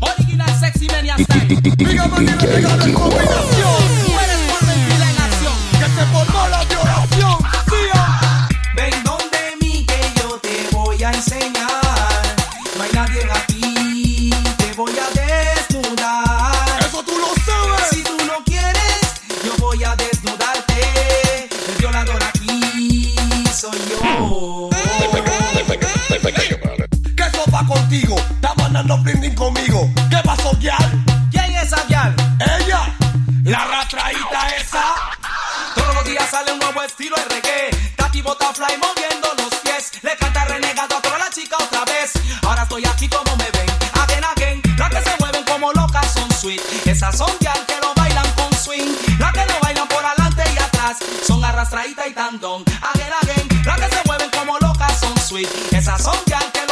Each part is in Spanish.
Original sexy mania style. Manera de ganar combinación. Mujeres por mentira en acción. Que se formó la violación. Ven donde mí que yo te voy a enseñar. No hay nadie aquí, te voy a desnudar. Eso tú lo sabes. Si tú no quieres, yo voy a desnudarte. El violador aquí soy yo. Que Está mandando brinding conmigo. ¿Qué pasó, Gial? ¿Quién es esa? Ella. La ratraíta esa. Todos los días sale un nuevo estilo de reggae. Tati Butterfly moviendo los pies. Le canta renegado a toda la chica otra vez. Ahora estoy aquí como me ven. Again, again. Las que se mueven como locas son sweet. Esas son ya que lo bailan con swing. Las que lo bailan por adelante y atrás. Son arrastradita y tandón. Again, again. Las que se mueven como locas son sweet. Esas son ya que lo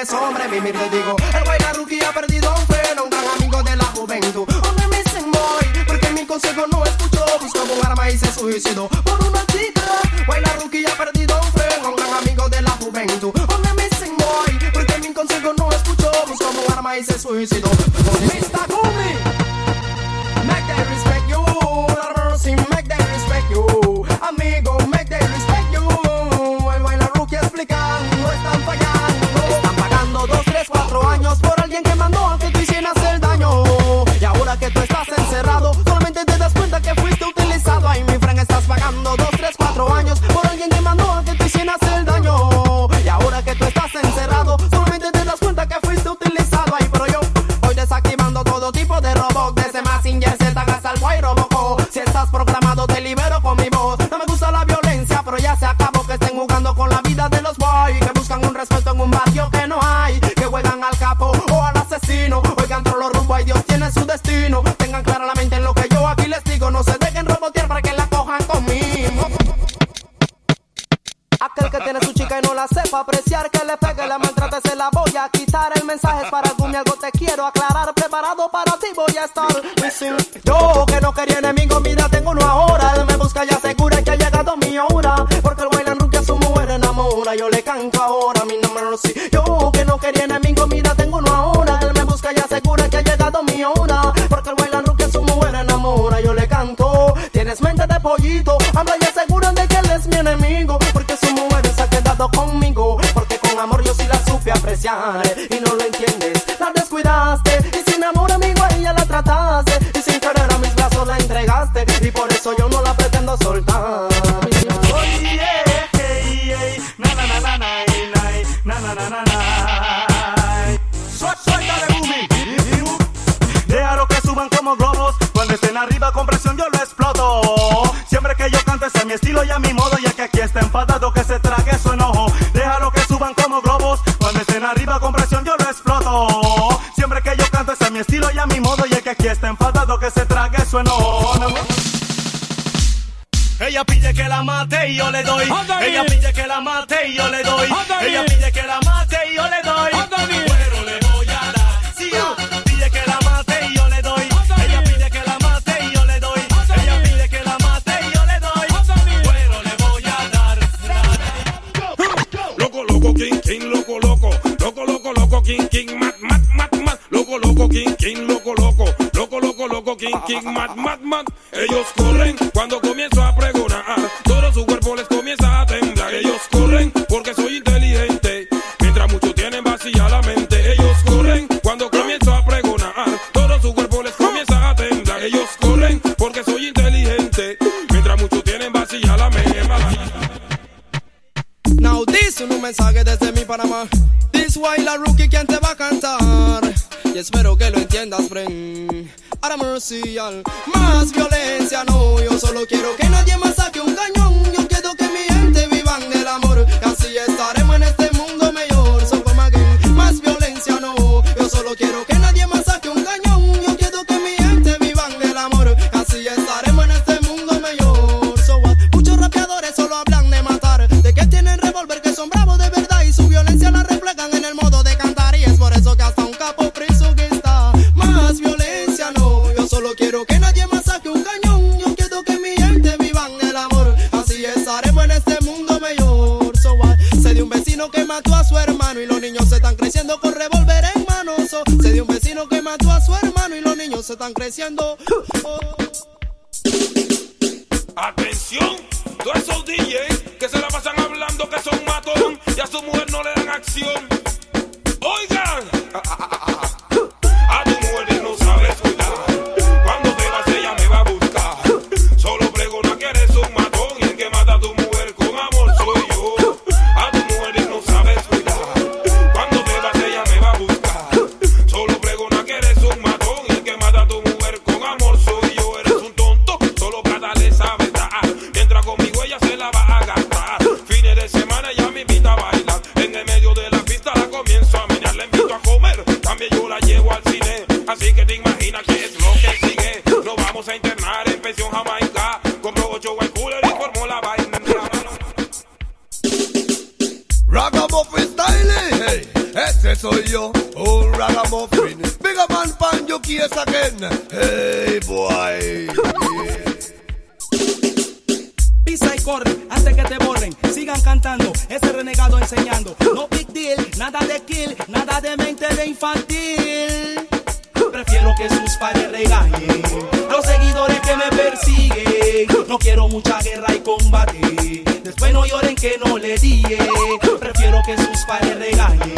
herido, tú debes sobrevivir, te digo. El bailar ha perdido un freno, un gran amigo de la juventud. Only missing boy, porque mi consejo no escuchó, buscó un arma y se suicidó por una chica. Bailar ha perdido un freno, un gran amigo de la juventud. Only missing boy, porque mi consejo no escuchó, buscó un arma y se suicidó. Mr. Gumi, make them respect you. Mercy, make them respect you. Amigo, y no la sepa apreciar, que le pegue, la maltrate, se la voy a quitar. El mensaje es para Gumi, algo te quiero aclarar. Preparado para ti voy a estar. Listen. Yo que no quería enemigo, mira, tengo uno ahora. Él me busca y asegura que ha llegado mi hora. Porque el bailan rookie a su mujer enamora. Yo le canto ahora, mi nombre no sí. Yo que no quería enemigo, mira, tengo uno ahora. Él me busca y asegura que ha llegado mi hora. Porque el bailan rookie a su mujer enamora. Yo le canto. Tienes mente de pollito, habla y aseguran de que él es mi enemigo conmigo, porque con amor yo sí la supe apreciar y no lo entiendes. La descuidaste y sin amor a mi amigo ella la trataste y sin querer a mis brazos la entregaste y por eso yo no la pretendo soltar. Déjalo que suban como globos Cuando estén arriba con presión yo lo exploto Siempre que yo canto es a mi estilo y a mi modo y Ya que aquí está enfadado que Ella pide que la mate y yo le doy. Ella pide que la mate y yo le doy. Ella pide que la mate y yo le doy. mad, mad, mad. Ellos corren cuando comienzo a pregonar. Todo su cuerpo les comienza a temblar. Ellos corren porque soy inteligente. Mientras muchos tienen vacía la mente. Ellos corren cuando comienzo a pregonar. Todo su cuerpo les comienza a temblar. Ellos corren porque soy inteligente. Mientras muchos tienen vacía la mente. Now this un mensaje desde mi Panamá. This while la rookie quien te va a cantar. Y espero que lo más violencia no. Yo solo quiero que nadie más vecino que mató a su hermano. Y los niños se están creciendo con revólver en mano. So, se dio un vecino que mató a su hermano. Y los niños se están creciendo. Oh. Atención, todos esos DJs que se la pasan hablando que son matón y a su mujer no le dan acción. Así que te imaginas que es lo que sigue. Nos vamos a internar en pensión jamaica. Compró ocho white cooler y formó la vaina. Ragamuffin style, hey, ese soy yo, un ragamuffin. Big a man pan you case again, hey boy. Yeah. Pisa y corre antes que te borren. Sigan cantando, ese renegado enseñando. No big deal, nada de kill, nada de mente de infantil. Que sus padres regañen los seguidores que me persiguen. No quiero mucha guerra y combate. Después no lloren que no le dije. Prefiero que sus padres regañen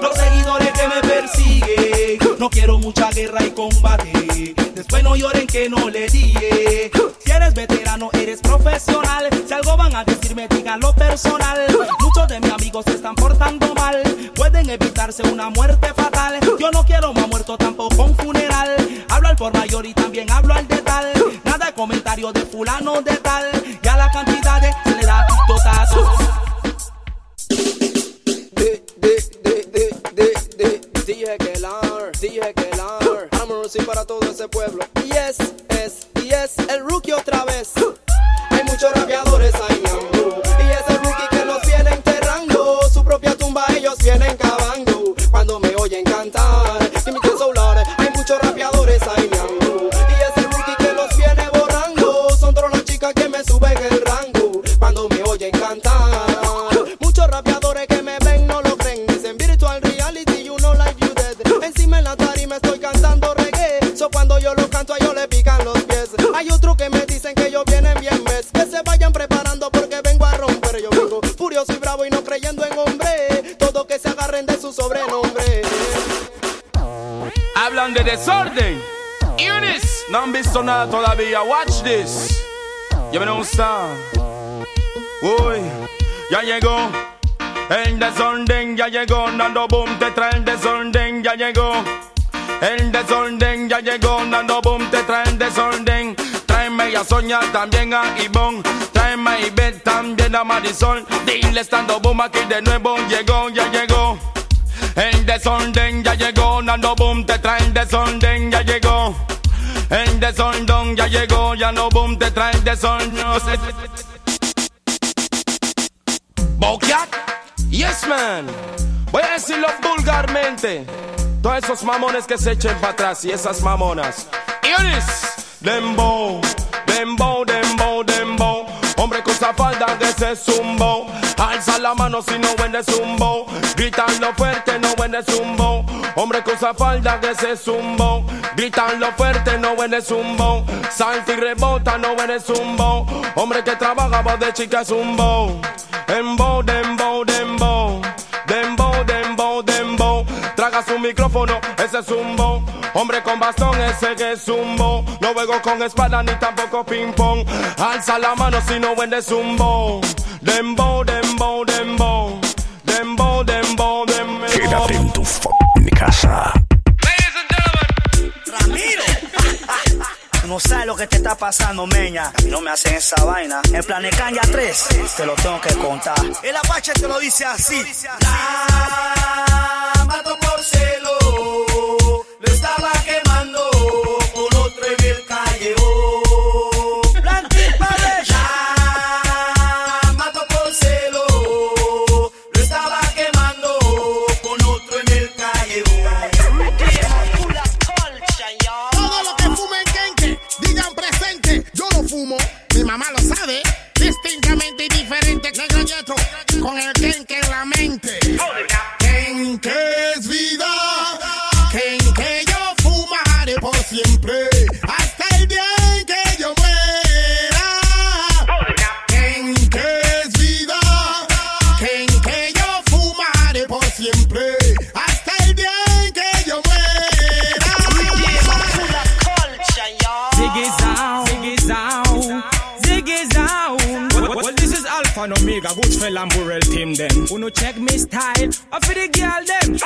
los seguidores que me persiguen. No quiero mucha guerra y combate. Después no lloren que no le dije. Si eres veterano, eres profesional. Si algo van a decirme, díganlo personal. Muchos de mis amigos se están portando mal. Evitarse una muerte fatal. Yo no quiero más muerto, tampoco un funeral. Hablo al por mayor y también hablo al de tal. Nada de comentario de fulano de tal. Ya la cantidad de se le da totazo. Di- di- di- di- di- di- Dije que lar, dije que lar. Amoroso para todo ese pueblo. Desorden. Eunice, no han visto nada todavía. Watch this. Ya me understand. Uy, ya llegó. El desorden ya llegó. Dando boom, te trae el desorden, ya llegó. El desorden ya llegó. Dando boom, te trae el desorden. Tráeme a Sonia, también a Ivonne. Tráeme a Ivette, también a Marisol. Dile estando boom aquí de nuevo. Llegó, ya llegó. El desorden ya llegó, Nando Boom te trae el desorden, ya llegó. El desorden ya llegó, ya no boom te trae el desorden. Bocat, yes man. Voy a decirlo vulgarmente. Todos esos mamones que se echen para atrás y esas mamonas. Ionis, dembow, dembow, dembow, dembow. Hombre con esa falda que se zumbo. Alza la mano si no vende zumbo. Gritando fuerte, no vende zumbo. Hombre con esa falda que se zumbo. Gritando fuerte, no vende zumbo. Salta y rebota, no vende zumbo. Hombre que trabaja, voz de chica zumbo. Dembow, dembow, dembow. Dembow, dembow, dembow. Traga su micrófono, ese es zumbo. Hombre con bastón, ese que es zumbo. No juego con espada ni tampoco ping pong. Alza la mano si no Dem bow, dem bow, dem bow. Dem bow. Quédate en tu fucking casa. no sabes lo que te está pasando, meña. A no me hacen esa vaina. En Planecán ya 3, te lo tengo que contar. El Apache te lo dice así. La... con el quenque en la mente. Quenque es vida, quenque yo fumaré por siempre. Hasta el día que yo muera. Quenque es vida, quenque yo fumaré por siempre. Hasta el día que yo muera. And Omega, Goodfell and Burrell team them. Uno check mi style, o for the girl them.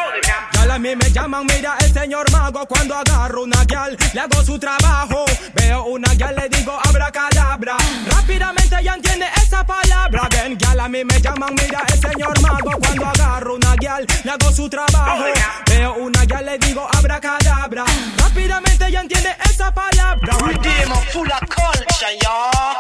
A mí me llaman, mira el señor mago cuando agarro una gal, le hago su trabajo. Veo una gal, le digo abracadabra. Rápidamente ya entiende esa palabra. Ven, gal a mí me llaman, mira el señor mago cuando agarro una gal, le hago su trabajo. Veo una gal, le digo abracadabra. Rápidamente ya entiende esa palabra.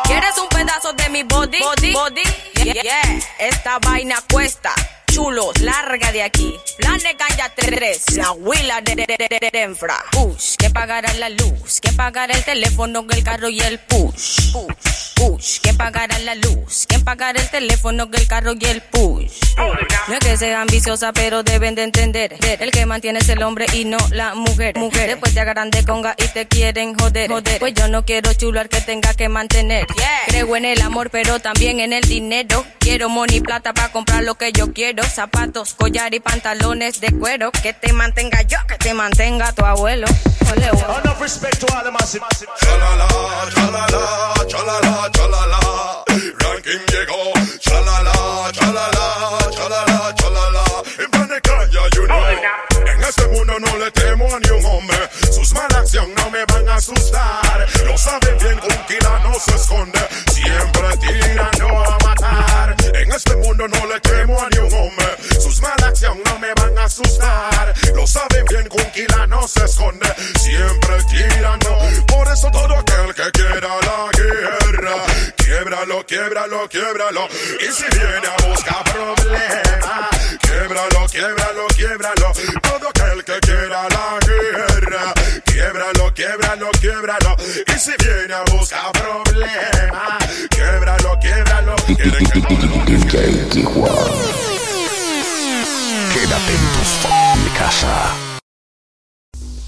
¿Quieres un pedazo de mi body? Body, body. Yeah, yeah. Esta vaina cuesta. Chulos, larga de aquí. Plan de Calla 3, la huila de, de. Push, que pagará la luz, que pagará el teléfono, el carro y el push. Push, push, que pagará la luz, que pagará el teléfono, el carro y el push. No es que sea ambiciosa, pero deben de entender. El que mantiene es el hombre y no la mujer. Mujer, después te agarran de conga y te quieren joder. joder. Pues yo no quiero chular que tenga que mantener. Creo en el amor, pero también en el dinero. Quiero money plata para comprar lo que yo quiero. Zapatos, collar y pantalones de cuero. Que te mantenga yo, que te mantenga tu abuelo. Ole. Enough respect to all the massive. Chalala, chalala, chalala, chalala. Ranking llegó. Chalala, Siempre tirando. Por eso todo aquel que quiera la guerra. Quiebralo, quiebralo, quiebralo. Y si viene a buscar problemas. Quiebralo, quiebralo, quiebralo. Todo aquel que quiera la guerra. Quiebralo, quiebralo, quiebralo. Y si viene a buscar problemas. Quiebralo, quiebralo. Quédate en tu casa.